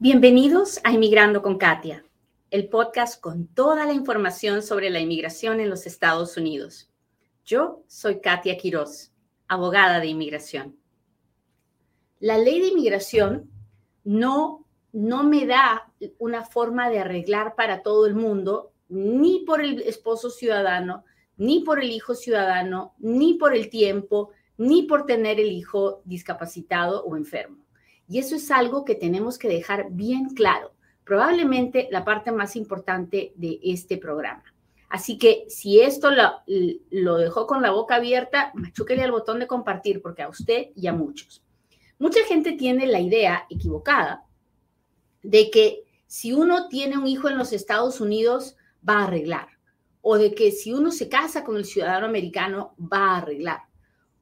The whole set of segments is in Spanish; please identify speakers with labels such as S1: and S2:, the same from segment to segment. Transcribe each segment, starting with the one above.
S1: Bienvenidos a Inmigrando con Katia, el podcast con toda la información sobre la inmigración en los Estados Unidos. Yo soy Katia Quiroz, abogada de inmigración. La ley de inmigración no, no me da una forma de arreglar para todo el mundo, ni por el esposo ciudadano, ni por el hijo ciudadano, ni por el tiempo, ni por tener el hijo discapacitado o enfermo. Y eso es algo que tenemos que dejar bien claro, probablemente la parte más importante de este programa. Así que si esto lo, dejó con la boca abierta, machúquele al botón de compartir, porque a usted y a muchos. Mucha gente tiene la idea equivocada de que si uno tiene un hijo en los Estados Unidos, va a arreglar. O de que si uno se casa con el ciudadano americano, va a arreglar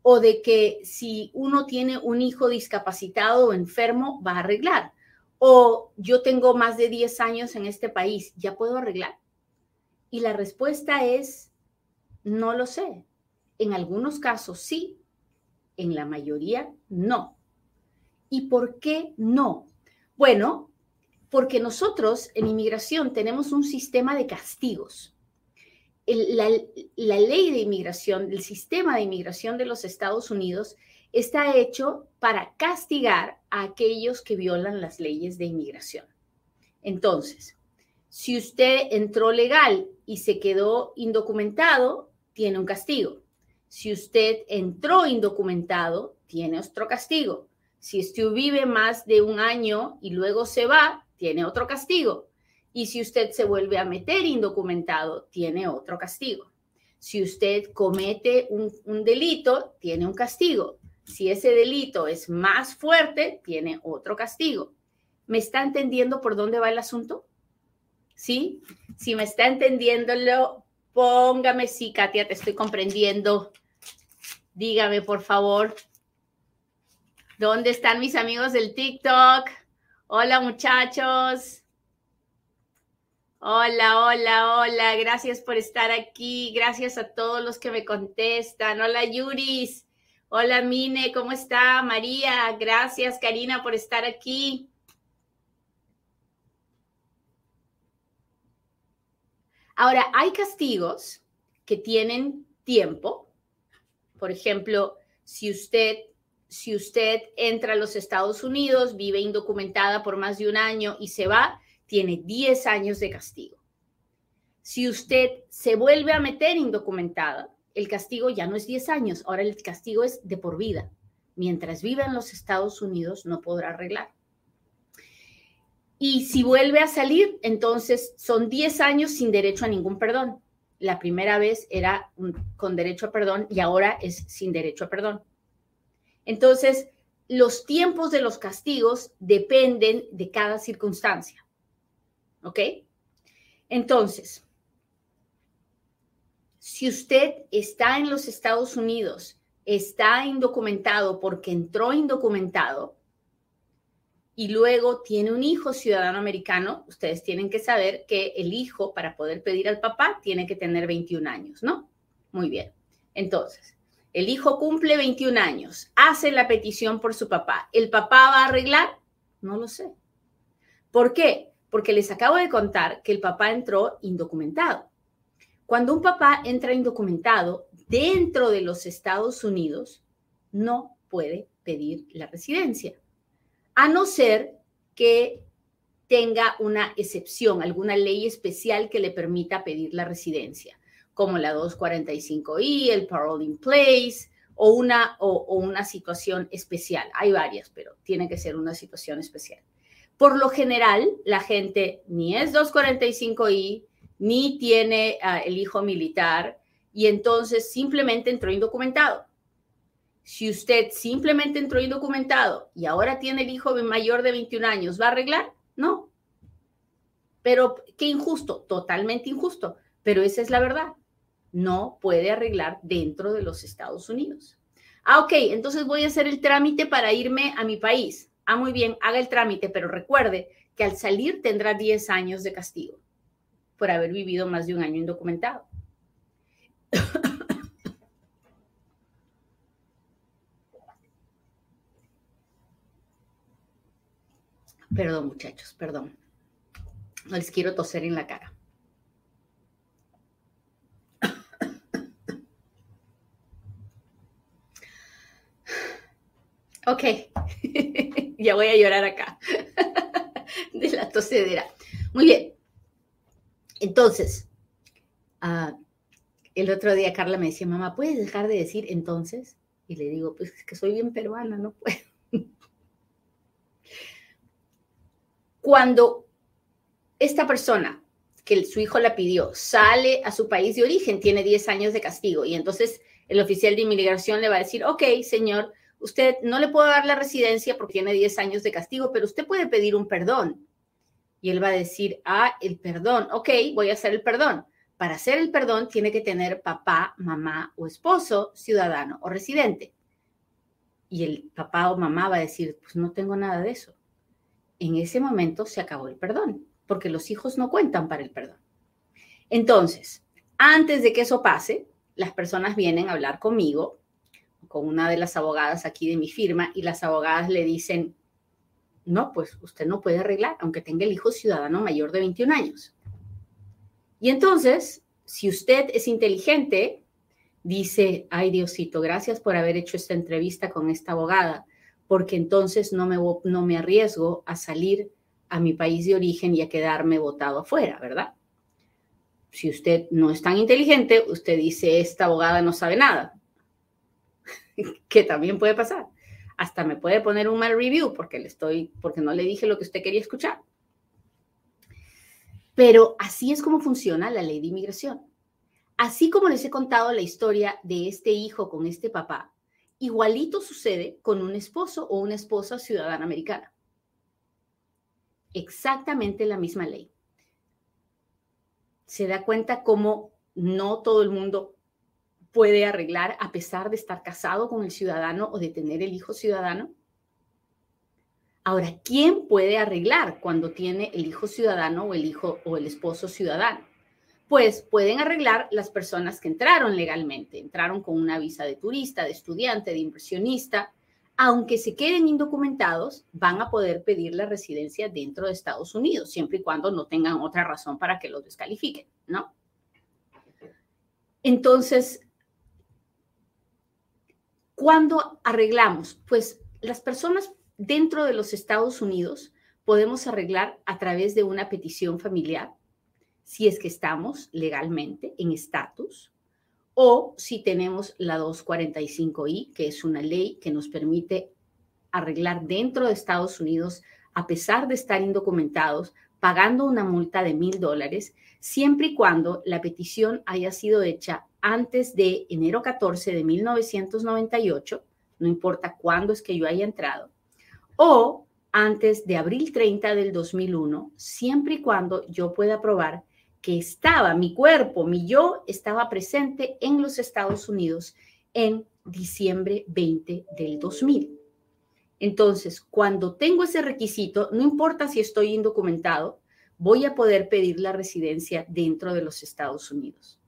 S1: o de que si uno tiene un hijo discapacitado o enfermo, va a arreglar. O yo tengo más de 10 años en este país, ¿ya puedo arreglar? Y la respuesta es, no lo sé. En algunos casos sí, en la mayoría no. ¿Y por qué no? Bueno, porque nosotros en inmigración tenemos un sistema de castigos la, ley de inmigración, el sistema de inmigración de los Estados Unidos está hecho para castigar a aquellos que violan las leyes de inmigración. Entonces, si usted entró legal y se quedó indocumentado, tiene un castigo. Si usted entró indocumentado, tiene otro castigo. Si usted vive más de un año y luego se va, tiene otro castigo. Y si usted se vuelve a meter indocumentado, tiene otro castigo. Si usted comete un, delito, tiene un castigo. Si ese delito es más fuerte, tiene otro castigo. ¿Me está entendiendo por dónde va el asunto? ¿Sí? Si me está entendiéndolo, póngame sí, Katia, te estoy comprendiendo. Dígame, por favor. ¿Dónde están mis amigos del TikTok? Hola, muchachos. Hola, hola, hola. Gracias por estar aquí. Gracias a todos los que me contestan. Hola, Yuris. Hola, Mine. ¿Cómo está? María. Gracias, Karina, por estar aquí. Ahora, hay castigos que tienen tiempo. Por ejemplo, si usted, si usted entra a los Estados Unidos, vive indocumentada por más de un año y se va, tiene 10 años de castigo. Si usted se vuelve a meter indocumentada, el castigo ya no es 10 años, ahora el castigo es de por vida. Mientras viva en los Estados Unidos no podrá arreglar. Y si vuelve a salir, entonces son 10 años sin derecho a ningún perdón. La primera vez era con derecho a perdón y ahora es sin derecho a perdón. Entonces, los tiempos de los castigos dependen de cada circunstancia. ¿Ok? Entonces, si usted está en los Estados Unidos, está indocumentado porque entró indocumentado y luego tiene un hijo ciudadano americano, ustedes tienen que saber que el hijo, para poder pedir al papá, tiene que tener 21 años, ¿no? Muy bien. Entonces, el hijo cumple 21 años, hace la petición por su papá. ¿El papá va a arreglar? No lo sé. ¿Por qué? Porque les acabo de contar que el papá entró indocumentado. Cuando un papá entra indocumentado dentro de los Estados Unidos, no puede pedir la residencia, a no ser que tenga una excepción, alguna ley especial que le permita pedir la residencia, como la 245i, el parole in place o una, o una situación especial. Hay varias, pero tiene que ser una situación especial. Por lo general, la gente ni es 245i, ni tiene ah, el hijo militar, y entonces simplemente entró indocumentado. Si usted simplemente entró indocumentado y ahora tiene el hijo mayor de 21 años, ¿va a arreglar? No. Pero qué injusto, totalmente injusto, pero esa es la verdad. No puede arreglar dentro de los Estados Unidos. Ah, ok, entonces voy a hacer el trámite para irme a mi país. Ah, muy bien, haga el trámite, pero recuerde que al salir tendrá 10 años de castigo por haber vivido más de un año indocumentado. Perdón, muchachos, perdón. No les quiero toser en la cara. Ok, ya voy a llorar acá de la tosedera. Muy bien. Entonces, ah, el otro día Carla me decía, mamá, ¿puedes dejar de decir entonces? Y le digo, pues es que soy bien peruana, no puedo. Cuando esta persona que su hijo la pidió sale a su país de origen, tiene 10 años de castigo y entonces el oficial de inmigración le va a decir, ok, señor, usted no le puedo dar la residencia porque tiene 10 años de castigo, pero usted puede pedir un perdón. Y él va a decir, ah, el perdón, ok, voy a hacer el perdón. Para hacer el perdón tiene que tener papá, mamá o esposo, ciudadano o residente. Y el papá o mamá va a decir, pues no tengo nada de eso. En ese momento se acabó el perdón, porque los hijos no cuentan para el perdón. Entonces, antes de que eso pase, las personas vienen a hablar conmigo con una de las abogadas aquí de mi firma y las abogadas le dicen, no, pues usted no puede arreglar, aunque tenga el hijo ciudadano mayor de 21 años. Y entonces, si usted es inteligente, dice, ay Diosito, gracias por haber hecho esta entrevista con esta abogada, porque entonces no me, no me arriesgo a salir a mi país de origen y a quedarme votado afuera, ¿verdad? Si usted no es tan inteligente, usted dice, esta abogada no sabe nada. que también puede pasar. Hasta me puede poner un mal review porque le estoy, porque no le dije lo que usted quería escuchar. Pero así es como funciona la ley de inmigración. Así como les he contado la historia de este hijo con este papá, igualito sucede con un esposo o una esposa ciudadana americana. Exactamente la misma ley. Se da cuenta cómo no todo el mundo puede arreglar a pesar de estar casado con el ciudadano o de tener el hijo ciudadano? Ahora, ¿quién puede arreglar cuando tiene el hijo ciudadano o el hijo o el esposo ciudadano? Pues pueden arreglar las personas que entraron legalmente, entraron con una visa de turista, de estudiante, de inversionista, aunque se queden indocumentados, van a poder pedir la residencia dentro de Estados Unidos, siempre y cuando no tengan otra razón para que los descalifiquen, ¿no? Entonces, ¿Cuándo arreglamos? Pues las personas dentro de los Estados Unidos podemos arreglar a través de una petición familiar, si es que estamos legalmente en estatus, o si tenemos la 245i, que es una ley que nos permite arreglar dentro de Estados Unidos, a pesar de estar indocumentados, pagando una multa de mil dólares, siempre y cuando la petición haya sido hecha antes de enero 14 de 1998, no importa cuándo es que yo haya entrado, o antes de abril 30 del 2001, siempre y cuando yo pueda probar que estaba, mi cuerpo, mi yo estaba presente en los Estados Unidos en diciembre 20 del 2000. Entonces, cuando tengo ese requisito, no importa si estoy indocumentado, voy a poder pedir la residencia dentro de los Estados Unidos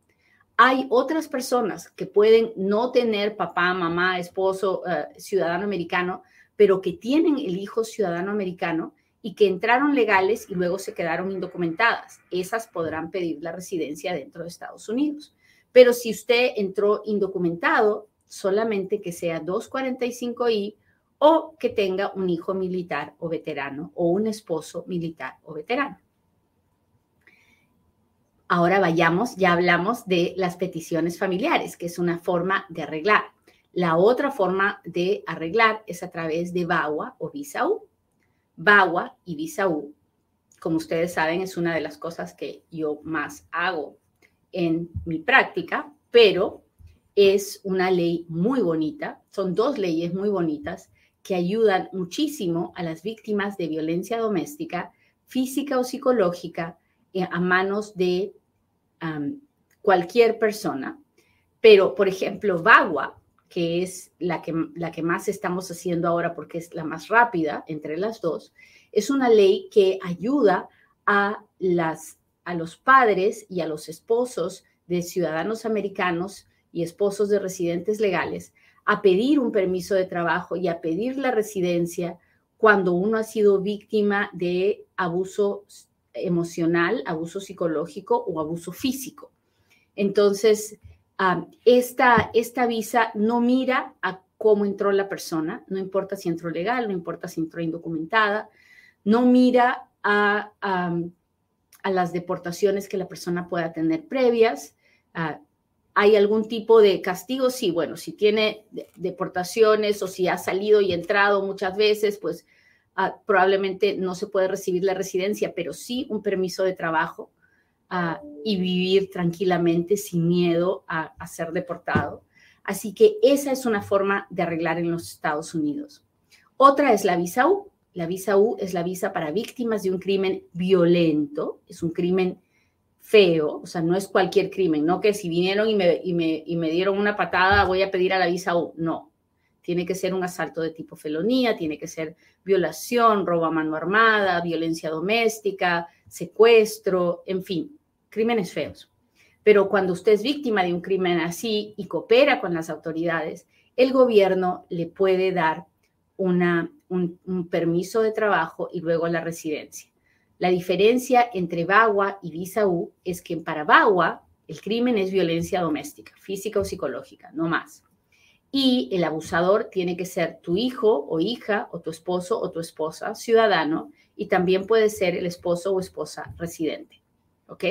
S1: hay otras personas que pueden no tener papá, mamá, esposo, eh, ciudadano americano, pero que tienen el hijo ciudadano americano y que entraron legales y luego se quedaron indocumentadas. Esas podrán pedir la residencia dentro de Estados Unidos. Pero si usted entró indocumentado, solamente que sea 245I o que tenga un hijo militar o veterano o un esposo militar o veterano. Ahora vayamos, ya hablamos de las peticiones familiares, que es una forma de arreglar. La otra forma de arreglar es a través de VAWA o Visa U. VAWA y Visa U, como ustedes saben, es una de las cosas que yo más hago en mi práctica, pero es una ley muy bonita, son dos leyes muy bonitas que ayudan muchísimo a las víctimas de violencia doméstica, física o psicológica, eh, a manos de cualquier persona, pero por ejemplo, VAWA, que es la que, la que más estamos haciendo ahora porque es la más rápida entre las dos, es una ley que ayuda a, las, a los padres y a los esposos de ciudadanos americanos y esposos de residentes legales a pedir un permiso de trabajo y a pedir la residencia cuando uno ha sido víctima de abuso emocional, abuso psicológico o abuso físico. Entonces, esta, esta visa no mira a cómo entró la persona, no importa si entró legal, no importa si entró indocumentada, no mira a, a, las deportaciones que la persona pueda tener previas. ¿Hay algún tipo de castigo? Sí, bueno, si tiene deportaciones o si ha salido y entrado muchas veces, pues ah, probablemente no se puede recibir la residencia, pero sí un permiso de trabajo y vivir tranquilamente sin miedo a, ser deportado. Así que esa es una forma de arreglar en los Estados Unidos. Otra es la visa U. La visa U es la visa para víctimas de un crimen violento, es un crimen feo, o sea, no es cualquier crimen, no que si vinieron y me, y me, y me dieron una patada voy a pedir a la visa U, no. Tiene que ser un asalto de tipo felonía, tiene que ser violación, robo a mano armada, violencia doméstica, secuestro, en fin, crímenes feos. Pero cuando usted es víctima de un crimen así y coopera con las autoridades, el gobierno le puede dar una, un, permiso de trabajo y luego la residencia. La diferencia entre VAWA y Visa U es que para VAWA el crimen es violencia doméstica, física o psicológica, no más. Y el abusador tiene que ser tu hijo o hija o tu esposo o tu esposa ciudadano y también puede ser el esposo o esposa residente. ¿Ok?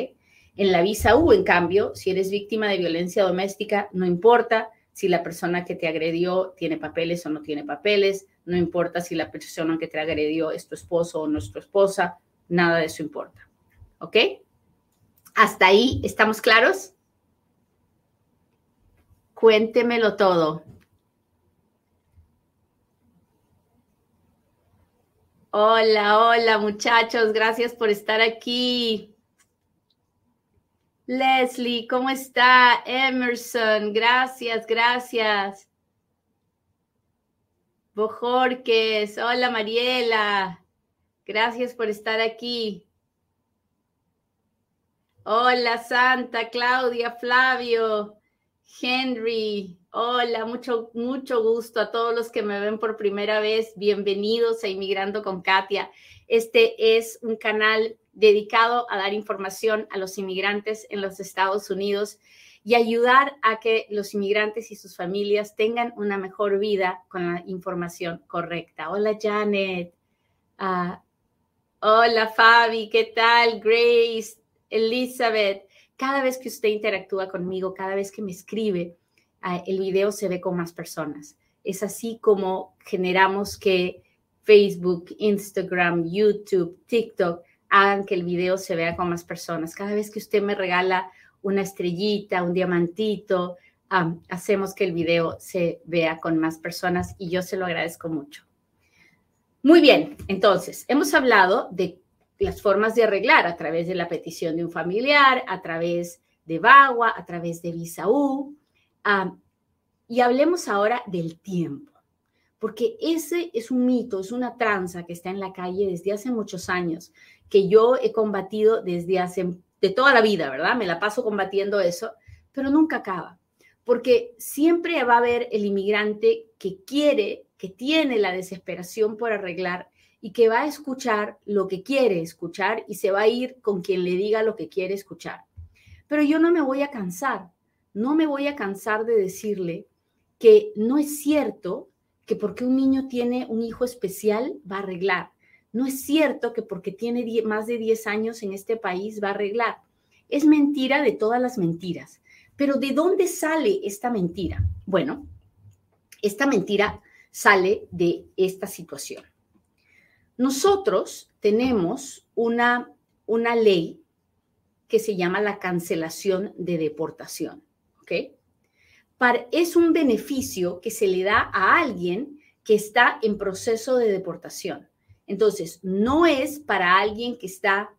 S1: En la visa U, en cambio, si eres víctima de violencia doméstica, no importa si la persona que te agredió tiene papeles o no tiene papeles, no importa si la persona que te agredió es tu esposo o no es tu esposa, nada de eso importa. ¿Ok? ¿Hasta ahí estamos claros? Cuéntemelo todo. Hola, hola muchachos, gracias por estar aquí. Leslie, ¿cómo está? Emerson, gracias, gracias. Bojorques, hola Mariela, gracias por estar aquí. Hola Santa, Claudia, Flavio, Henry, hola, mucho, mucho gusto a todos los que me ven por primera vez. Bienvenidos a Inmigrando con Katia. Este es un canal dedicado a dar información a los inmigrantes en los Estados Unidos y ayudar a que los inmigrantes y sus familias tengan una mejor vida con la información correcta. Hola Janet. Ah, hola Fabi, ¿qué tal? Grace, Elizabeth. Cada vez que usted interactúa conmigo, cada vez que me escribe, ah, el video se ve con más personas. Es así como generamos que Facebook, Instagram, YouTube, TikTok hagan que el video se vea con más personas. Cada vez que usted me regala una estrellita, un diamantito, hacemos que el video se vea con más personas y yo se lo agradezco mucho. Muy bien, entonces, hemos hablado de las formas de arreglar a través de la petición de un familiar, a través de VAWA, a través de Visa U. y hablemos ahora del tiempo, porque ese es un mito, es una tranza que está en la calle desde hace muchos años que yo he combatido desde hace, de toda la vida, ¿verdad? Me la paso combatiendo eso, pero nunca acaba, porque siempre va a haber el inmigrante que quiere, que tiene la desesperación por arreglar y que va a escuchar lo que quiere escuchar y se va a ir con quien le diga lo que quiere escuchar. Pero yo no me voy a cansar, no me voy a cansar de decirle que no es cierto que porque un niño tiene un hijo especial va a arreglar. No es cierto que porque tiene más de 10 años en este país va a arreglar. Es mentira de todas las mentiras. Pero ¿de dónde sale esta mentira? Bueno, esta mentira sale de esta situación. Nosotros tenemos una, una ley que se llama la cancelación de deportación. ¿ok? es un beneficio que se le da a alguien que está en proceso de deportación. Entonces, no es para alguien que está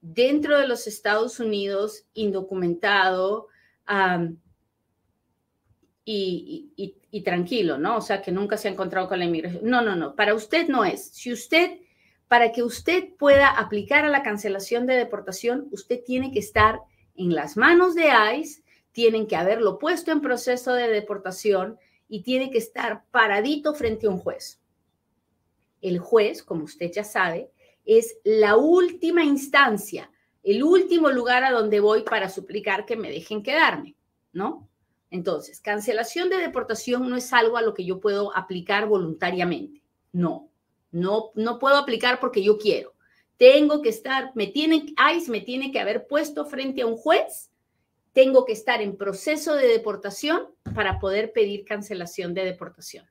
S1: dentro de los Estados Unidos, indocumentado y, tranquilo, ¿no? O sea, que nunca se ha encontrado con la inmigración. No, no, no, para usted no es. Si usted, para que usted pueda aplicar a la cancelación de deportación, usted tiene que estar en las manos de ICE, tienen que haberlo puesto en proceso de deportación y tiene que estar paradito frente a un juez. el juez, como usted ya sabe, es la última instancia, el último lugar a donde voy para suplicar que me dejen quedarme, ¿no? Entonces, cancelación de deportación no es algo a lo que yo puedo aplicar voluntariamente. No, no, no puedo aplicar porque yo quiero. Tengo que estar, me tienen, ICE me tiene que haber puesto frente a un juez, tengo que estar en proceso de deportación para poder pedir cancelación de deportación.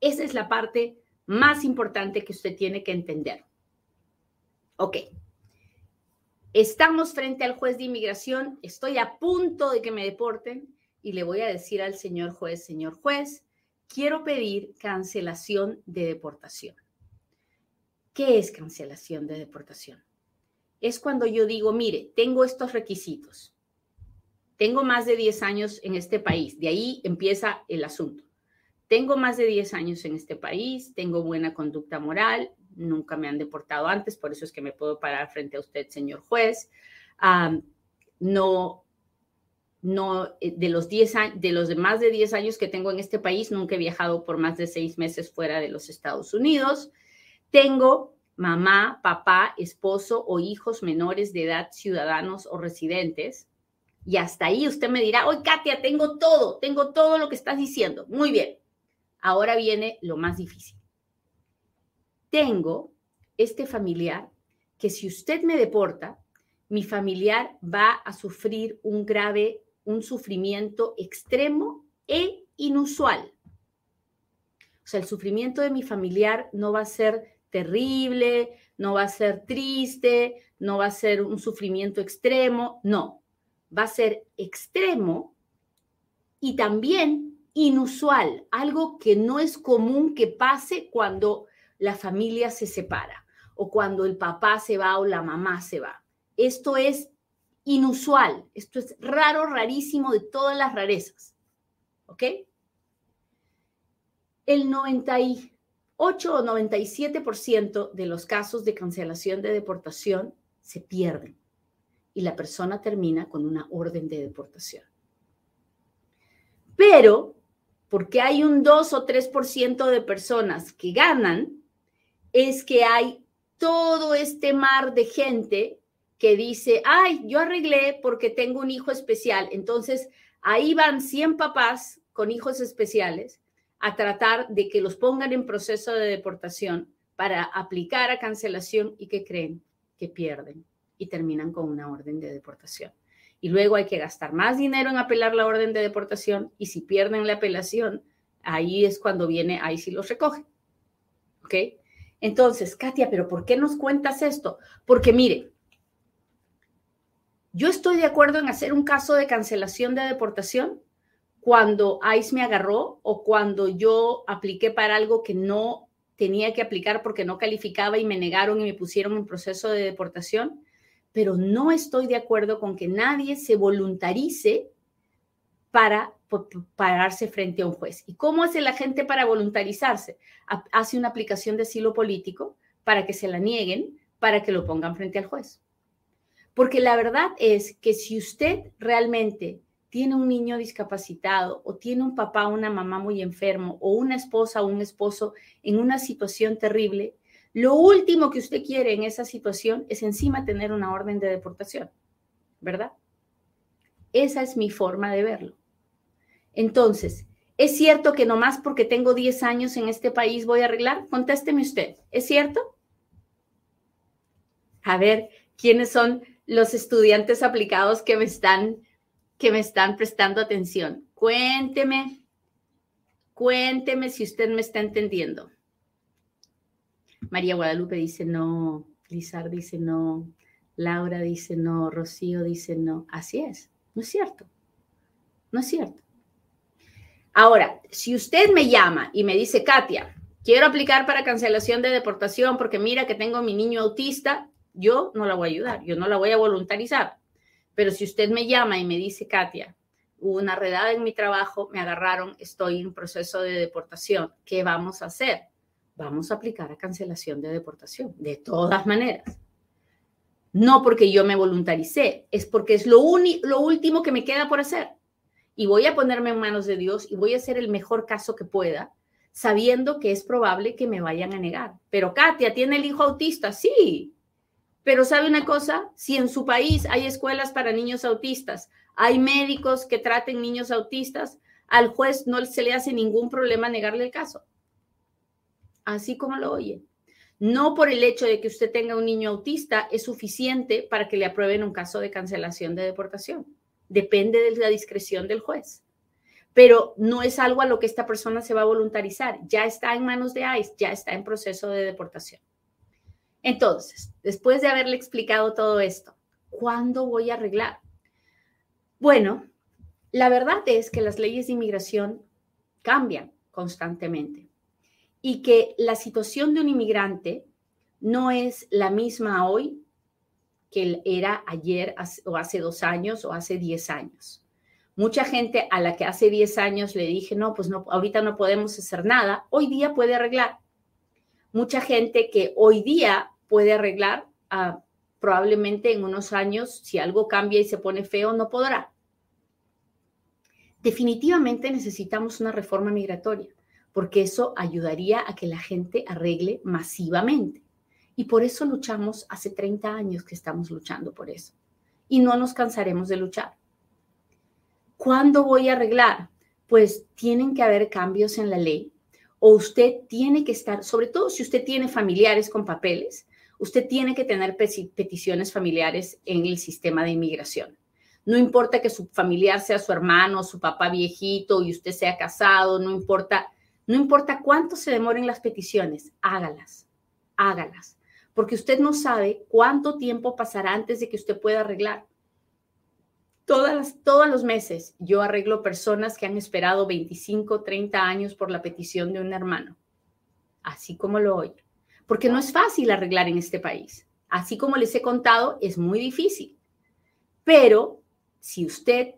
S1: Esa es la parte más importante que usted tiene que entender. Ok. Estamos frente al juez de inmigración, estoy a punto de que me deporten y le voy a decir al señor juez, señor juez, quiero pedir cancelación de deportación. ¿Qué es cancelación de deportación? Es cuando yo digo, mire, tengo estos requisitos. Tengo más de 10 años en este país. De ahí empieza el asunto. Tengo más de 10 años en este país, tengo buena conducta moral, nunca me han deportado antes, por eso es que me puedo parar frente a usted, señor juez. no, no, eh, de los 10 de los más de 10 años que tengo en este país, nunca he viajado por más de seis meses fuera de los Estados Unidos. Tengo mamá, papá, esposo o hijos menores de edad, ciudadanos o residentes. Y hasta ahí usted me dirá, hoy Katia, tengo todo, tengo todo lo que estás diciendo. Muy bien. Ahora viene lo más difícil. Tengo este familiar que si usted me deporta, mi familiar va a sufrir un grave, un sufrimiento extremo e inusual. O sea, el sufrimiento de mi familiar no va a ser terrible, no va a ser triste, no va a ser un sufrimiento extremo, no, va a ser extremo y también inusual, algo que no es común que pase cuando la familia se separa o cuando el papá se va o la mamá se va. Esto es inusual, esto es raro, rarísimo de todas las rarezas. ¿Ok? El 98 o 97% de los casos de cancelación de deportación se pierden y la persona termina con una orden de deportación. Pero porque hay un 2 o 3% de personas que ganan, es que hay todo este mar de gente que dice, ay, yo arreglé porque tengo un hijo especial. Entonces, ahí van 100 papás con hijos especiales a tratar de que los pongan en proceso de deportación para aplicar a cancelación y que creen que pierden y terminan con una orden de deportación y luego hay que gastar más dinero en apelar la orden de deportación y si pierden la apelación, ahí es cuando viene, ahí sí los recoge. ¿Ok? Entonces, Katia, pero ¿por qué nos cuentas esto? Porque mire, yo estoy de acuerdo en hacer un caso de cancelación de deportación cuando ICE me agarró o cuando yo apliqué para algo que no tenía que aplicar porque no calificaba y me negaron y me pusieron en proceso de deportación pero no estoy de acuerdo con que nadie se voluntarice para pararse frente a un juez. ¿Y cómo hace la gente para voluntarizarse? Hace una aplicación de asilo político para que se la nieguen, para que lo pongan frente al juez. Porque la verdad es que si usted realmente tiene un niño discapacitado o tiene un papá o una mamá muy enfermo o una esposa o un esposo en una situación terrible, lo último que usted quiere en esa situación es encima tener una orden de deportación, ¿verdad? Esa es mi forma de verlo. Entonces, ¿es cierto que nomás porque tengo 10 años en este país voy a arreglar? Contésteme usted, ¿es cierto? A ver, ¿quiénes son los estudiantes aplicados que me están, que me están prestando atención? Cuénteme, cuénteme si usted me está entendiendo. María Guadalupe dice no, Lizar dice no, Laura dice no, Rocío dice no. Así es, no es cierto, no es cierto. Ahora, si usted me llama y me dice, Katia, quiero aplicar para cancelación de deportación porque mira que tengo mi niño autista, yo no la voy a ayudar, yo no la voy a voluntarizar. Pero si usted me llama y me dice, Katia, hubo una redada en mi trabajo, me agarraron, estoy en proceso de deportación, ¿qué vamos a hacer? vamos a aplicar a cancelación de deportación, de todas maneras. No porque yo me voluntaricé, es porque es lo, lo último que me queda por hacer. Y voy a ponerme en manos de Dios y voy a hacer el mejor caso que pueda, sabiendo que es probable que me vayan a negar. Pero Katia, ¿tiene el hijo autista? Sí. Pero ¿sabe una cosa? Si en su país hay escuelas para niños autistas, hay médicos que traten niños autistas, al juez no se le hace ningún problema negarle el caso. Así como lo oye. No por el hecho de que usted tenga un niño autista es suficiente para que le aprueben un caso de cancelación de deportación. Depende de la discreción del juez pero no es algo a lo que esta persona se va a voluntarizar. Ya está en manos de ICE, ya está en proceso de deportación. Entonces, después de haberle explicado todo esto, ¿cuándo voy a arreglar? Bueno, la verdad es que las leyes de inmigración cambian constantemente y que la situación de un inmigrante no es la misma hoy que era ayer o hace dos años o hace diez años. Mucha gente a la que hace 10 años le dije, no, pues no, ahorita no podemos hacer nada, hoy día puede arreglar. Mucha gente que hoy día puede arreglar, ah, probablemente en unos años, si algo cambia y se pone feo, no podrá. Definitivamente necesitamos una reforma migratoria, porque eso ayudaría a que la gente arregle masivamente. Y por eso luchamos hace 30 años que estamos luchando por eso. Y no nos cansaremos de luchar. ¿Cuándo voy a arreglar? Pues tienen que haber cambios en la ley o usted tiene que estar, sobre todo si usted tiene familiares con papeles, usted tiene que tener peticiones familiares en el sistema de inmigración. No importa que su familiar sea su hermano, su papá viejito y usted sea casado, no importa, no importa cuánto se demoren las peticiones, hágalas, hágalas, porque usted no sabe cuánto tiempo pasará antes de que usted pueda arreglar. Todos los meses yo arreglo personas que han esperado 25, 30 años por la petición de un hermano, así como lo oye, porque no es fácil arreglar en este país. Así como les he contado, es muy difícil. Pero si usted,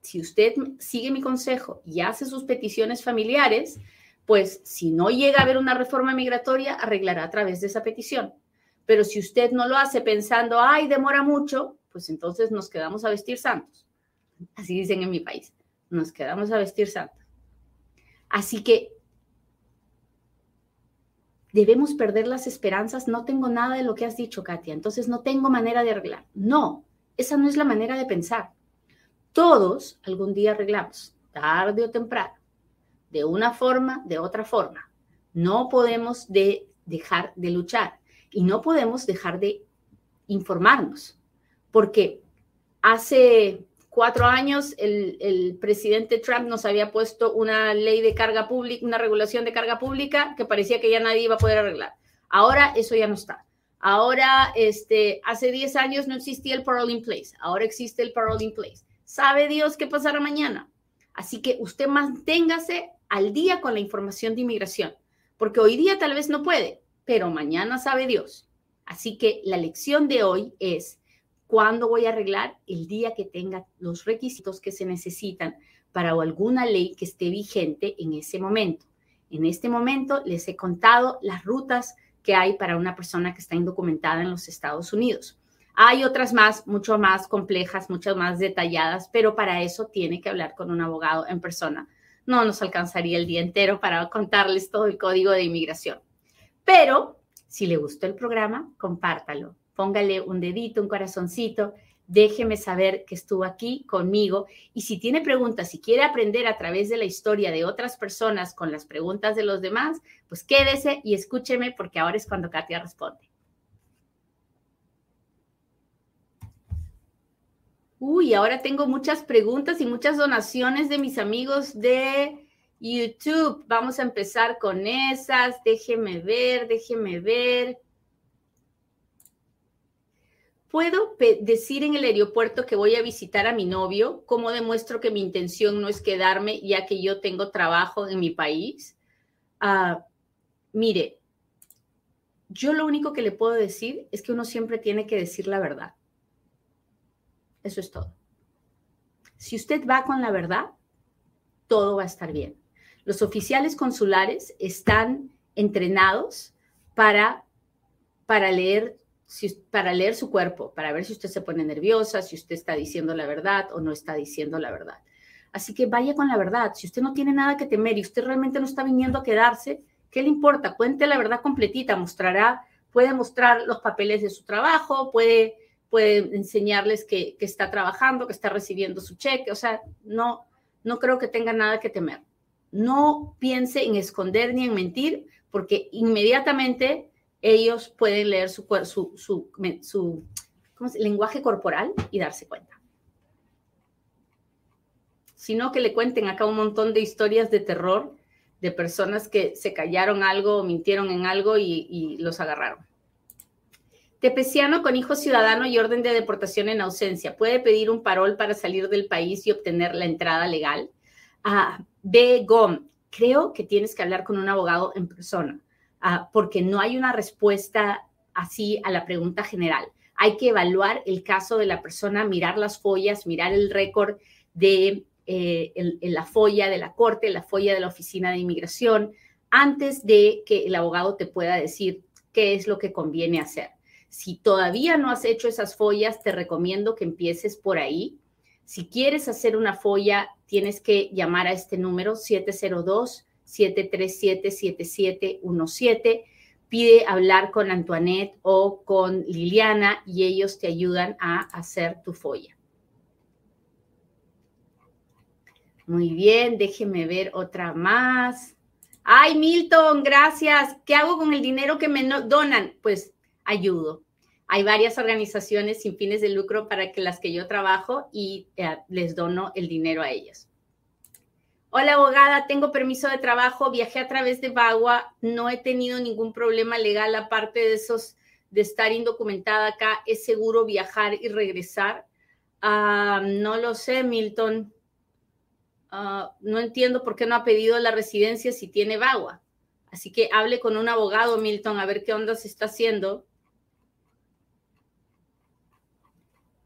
S1: si usted sigue mi consejo y hace sus peticiones familiares, pues si no llega a haber una reforma migratoria, arreglará a través de esa petición. Pero si usted no lo hace pensando, ay, demora mucho, pues entonces nos quedamos a vestir santos. Así dicen en mi país, nos quedamos a vestir santos. Así que debemos perder las esperanzas. No tengo nada de lo que has dicho, Katia, entonces no tengo manera de arreglar. No, esa no es la manera de pensar. Todos algún día arreglamos, tarde o temprano, de una forma, de otra forma. No podemos de dejar de luchar y no podemos dejar de informarnos porque hace cuatro años el, presidente Trump nos había puesto una ley de carga pública, una regulación de carga pública que parecía que ya nadie iba a poder arreglar. Ahora eso ya no está. Ahora, este, hace 10 años no existía el parole in place, ahora existe el parole in place. ¿Sabe Dios qué pasará mañana? Así que usted manténgase al día con la información de inmigración, porque hoy día tal vez no puede, pero mañana sabe Dios. Así que la lección de hoy es, ¿Cuándo voy a arreglar? El día que tenga los requisitos que se necesitan para alguna ley que esté vigente en ese momento. En este momento les he contado las rutas que hay para una persona que está indocumentada en los Estados Unidos. Hay otras más, mucho más complejas, muchas más detalladas, pero para eso tiene que hablar con un abogado en persona. No nos alcanzaría el día entero para contarles todo el código de inmigración. Pero si le gustó el programa, compártalo póngale un dedito, un corazoncito, déjeme saber que estuvo aquí conmigo. Y si tiene preguntas, si quiere aprender a través de la historia de otras personas con las preguntas de los demás, pues quédese y escúcheme porque ahora es cuando Katia responde. Uy, ahora tengo muchas preguntas y muchas donaciones de mis amigos de YouTube. Vamos a empezar con esas. Déjeme ver, déjeme ver. ¿Puedo decir en el aeropuerto que voy a visitar a mi novio? ¿Cómo demuestro que mi intención no es quedarme ya que yo tengo trabajo en mi país? Ah, mire, yo lo único que le puedo decir es que uno siempre tiene que decir la verdad. Eso es todo. Si usted va con la verdad, todo va a estar bien. Los oficiales consulares están entrenados para, para leer para leer su cuerpo, para ver si usted se pone nerviosa, si usted está diciendo la verdad o no está diciendo la verdad. Así que vaya con la verdad. Si usted no tiene nada que temer y usted realmente no está viniendo a quedarse, ¿qué le importa? Cuente la verdad completita, mostrará, puede mostrar los papeles de su trabajo, puede, puede enseñarles que, que está trabajando, que está recibiendo su cheque. O sea, no, no creo que tenga nada que temer. No piense en esconder ni en mentir, porque inmediatamente ellos pueden leer su, su, su, lenguaje corporal y darse cuenta. Sino que le cuenten acá un montón de historias de terror de personas que se callaron algo o mintieron en algo y, y los agarraron. Tepeciano con hijo ciudadano y orden de deportación en ausencia. ¿Puede pedir un parol para salir del país y obtener la entrada legal? Ah, B. GOM. Creo que tienes que hablar con un abogado en persona, porque no hay una respuesta así a la pregunta general. Hay que evaluar el caso de la persona, mirar las follas, mirar el récord de eh, la folla de la corte, la folla de la oficina de inmigración, antes de que el abogado te pueda decir qué es lo que conviene hacer. Si todavía no has hecho esas follas, te recomiendo que empieces por ahí. Si quieres hacer una folla, tienes que llamar a este número 702-737-7717. Pide hablar con Antoinette o con Liliana y ellos te ayudan a hacer tu folla. Muy bien, déjeme ver otra más. Ay, Milton, gracias. ¿Qué hago con el dinero que me donan? Pues ayudo. Hay varias organizaciones sin fines de lucro para que las que yo trabajo y eh, les dono el dinero a ellas. Hola abogada, tengo permiso de trabajo, viajé a través de Bagua, no he tenido ningún problema legal aparte de esos de estar indocumentada acá. ¿Es seguro viajar y regresar? Ah, no lo sé, Milton. Ah, no entiendo por qué no ha pedido la residencia si tiene Bagua. Así que hable con un abogado, Milton, a ver qué onda se está haciendo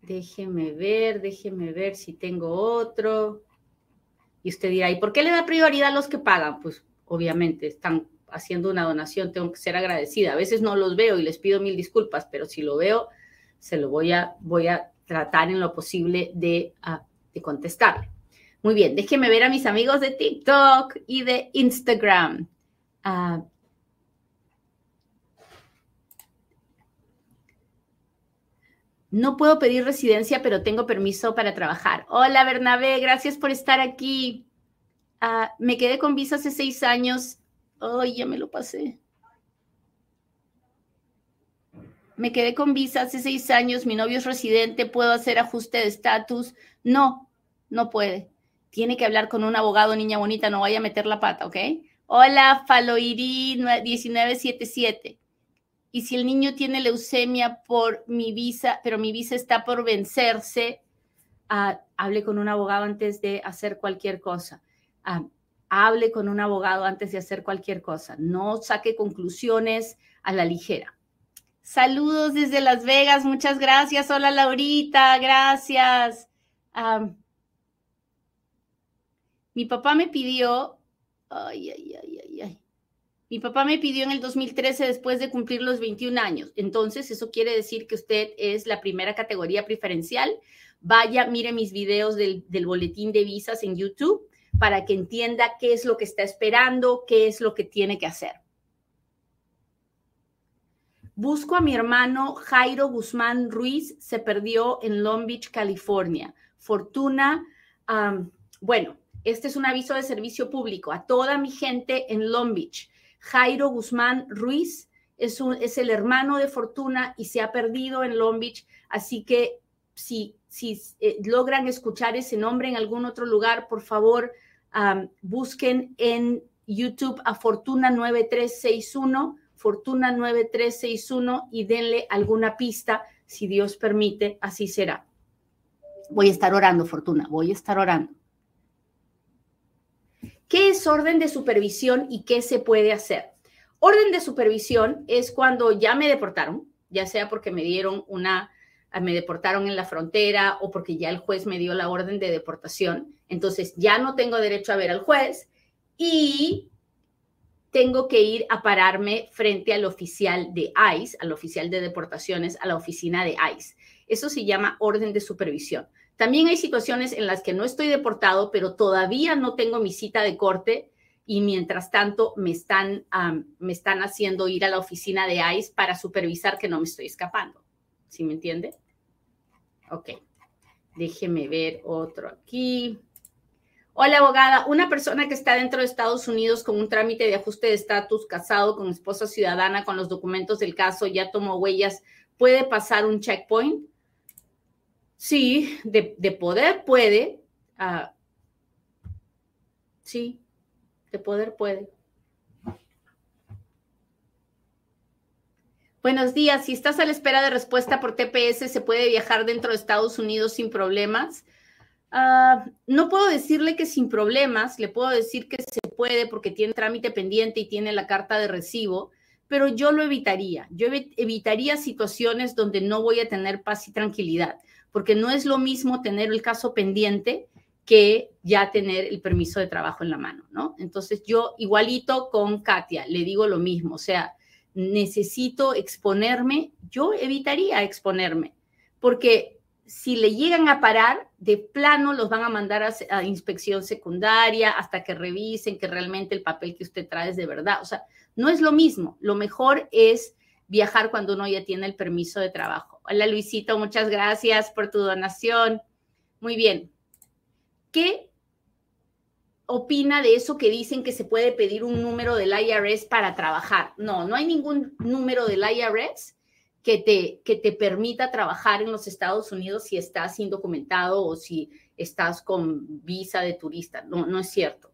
S1: Déjeme ver, déjeme ver si tengo otro. Y usted dirá, ¿y por qué le da prioridad a los que pagan? Pues obviamente están haciendo una donación, tengo que ser agradecida. A veces no los veo y les pido mil disculpas, pero si lo veo, se lo voy a, voy a tratar en lo posible de, uh, de contestarle. Muy bien, déjeme ver a mis amigos de TikTok y de Instagram. Uh, No puedo pedir residencia, pero tengo permiso para trabajar. Hola, Bernabé, gracias por estar aquí. Ah, me quedé con visa hace seis años. Ay, ya me lo pasé. Me quedé con visa hace seis años. Mi novio es residente. ¿Puedo hacer ajuste de estatus? No, no puede. Tiene que hablar con un abogado, niña bonita. No vaya a meter la pata, ¿ok? Hola, Faloiri 1977 y si el niño tiene leucemia por mi visa, pero mi visa está por vencerse, ah, hable con un abogado antes de hacer cualquier cosa. Ah, hable con un abogado antes de hacer cualquier cosa. No saque conclusiones a la ligera. Saludos desde Las Vegas, muchas gracias. Hola Laurita, gracias. Ah, mi papá me pidió, ay, ay, ay, ay, ay. Mi papá me pidió en el 2013 después de cumplir los 21 años. Entonces, eso quiere decir que usted es la primera categoría preferencial. Vaya, mire mis videos del, boletín de visas en YouTube para que entienda qué es lo que está esperando, qué es lo que tiene que hacer. Busco a mi hermano Jairo Guzmán Ruiz, se perdió en Long Beach, California. Fortuna, bueno, este es un aviso de servicio público a toda mi gente en Long Beach. Jairo Guzmán Ruiz es, el hermano de Fortuna y se ha perdido en Long Beach, así que si, si eh, logran escuchar ese nombre en algún otro lugar, por favor, busquen en YouTube a Fortuna 9361, Fortuna 9361 y denle alguna pista, si Dios permite, así será. Voy a estar orando, Fortuna, voy a estar orando. ¿Qué es orden de supervisión y qué se puede hacer? Orden de supervisión es cuando ya me deportaron, ya sea porque me dieron una, me deportaron en la frontera o porque ya el juez me dio la orden de deportación. Entonces ya no tengo derecho a ver al juez y tengo que ir a pararme frente al oficial de ICE, al oficial de deportaciones, a la oficina de ICE. Eso se llama orden de supervisión. También hay situaciones en las que no estoy deportado, pero todavía no tengo mi cita de corte y mientras tanto me están, me están haciendo ir a la oficina de ICE para supervisar que no me estoy escapando. ¿Sí me entiende? Ok. Déjeme ver otro aquí. Hola, abogada. Una persona que está dentro de Estados Unidos con un trámite de ajuste de estatus, casado con esposa ciudadana, con los documentos del caso, ya tomó huellas, ¿puede pasar un checkpoint? Sí, de, poder puede. Ah, sí, de poder puede. Buenos días. Si estás a la espera de respuesta por TPS, ¿se puede viajar dentro de Estados Unidos sin problemas? Ah, no puedo decirle que sin problemas, le puedo decir que se puede porque tiene trámite pendiente y tiene la carta de recibo, pero yo lo evitaría. Yo evitaría situaciones donde no voy a tener paz y tranquilidad, porque no es lo mismo tener el caso pendiente que ya tener el permiso de trabajo en la mano, ¿no? Entonces yo igualito con Katia, le digo lo mismo, o sea, necesito exponerme, yo evitaría exponerme, porque si le llegan a parar, de plano los van a mandar a, inspección secundaria hasta que revisen que realmente el papel que usted trae es de verdad. O sea, no es lo mismo. Lo mejor es viajar cuando uno ya tiene el permiso de trabajo. Hola Luisito, muchas gracias por tu donación. Muy bien. ¿Qué opina de eso que dicen que se puede pedir un número del IRS para trabajar? No, no hay ningún número del IRS que te, que te permita trabajar en los Estados Unidos si estás indocumentado o si estás con visa de turista. No, no es cierto.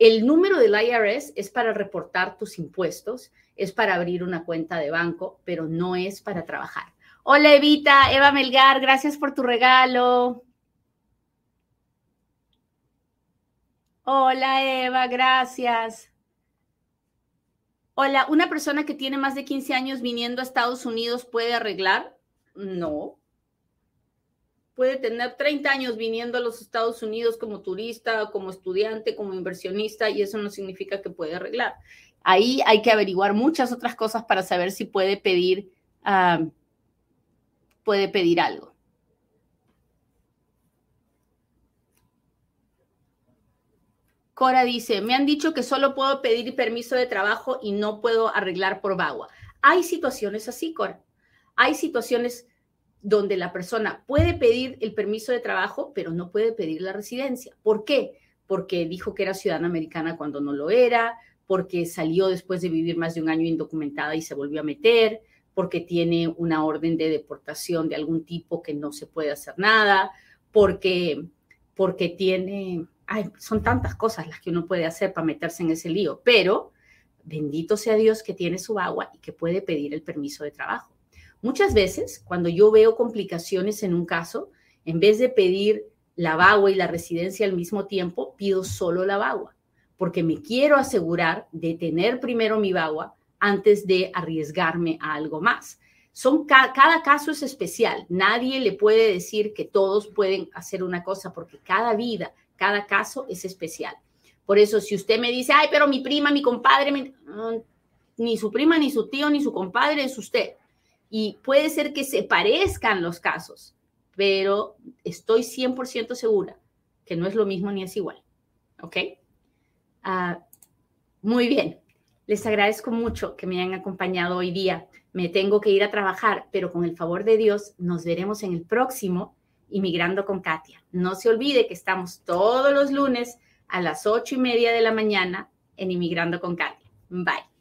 S1: El número del IRS es para reportar tus impuestos, es para abrir una cuenta de banco, pero no es para trabajar. Hola Evita, Eva Melgar, gracias por tu regalo. Hola Eva, gracias. Hola, ¿una persona que tiene más de 15 años viniendo a Estados Unidos puede arreglar? No. Puede tener 30 años viniendo a los Estados Unidos como turista, como estudiante, como inversionista, y eso no significa que puede arreglar. Ahí hay que averiguar muchas otras cosas para saber si puede pedir, ah, puede pedir algo. Cora dice, me han dicho que solo puedo pedir permiso de trabajo y no puedo arreglar por VAWA. Hay situaciones así, Cora. Hay situaciones donde la persona puede pedir el permiso de trabajo, pero no puede pedir la residencia. ¿Por qué? Porque dijo que era ciudadana americana cuando no lo era, porque salió después de vivir más de un año indocumentada y se volvió a meter, porque tiene una orden de deportación de algún tipo que no se puede hacer nada, porque, porque tiene son tantas cosas las que uno puede hacer para meterse en ese lío, pero bendito sea Dios que tiene su agua y que puede pedir el permiso de trabajo. Muchas veces, cuando yo veo complicaciones en un caso, en vez de pedir la bagua y la residencia al mismo tiempo, pido solo la bagua, porque me quiero asegurar de tener primero mi bagua antes de arriesgarme a algo más. Son cada caso es especial. Nadie le puede decir que todos pueden hacer una cosa porque cada vida cada caso es especial. Por eso, si usted me dice, ay, pero mi prima, mi compadre, ni su prima, ni su tío, ni su compadre es usted. Y puede ser que se parezcan los casos, pero estoy 100% segura que no es lo mismo ni es igual. ¿Ok? Ah, muy bien. Les agradezco mucho que me hayan acompañado hoy día. Me tengo que ir a trabajar, pero con el favor de Dios nos veremos en el próximo Inmigrando con Katia. No se olvide que estamos todos los lunes a las ocho y media de la mañana en Inmigrando con Katia. Bye.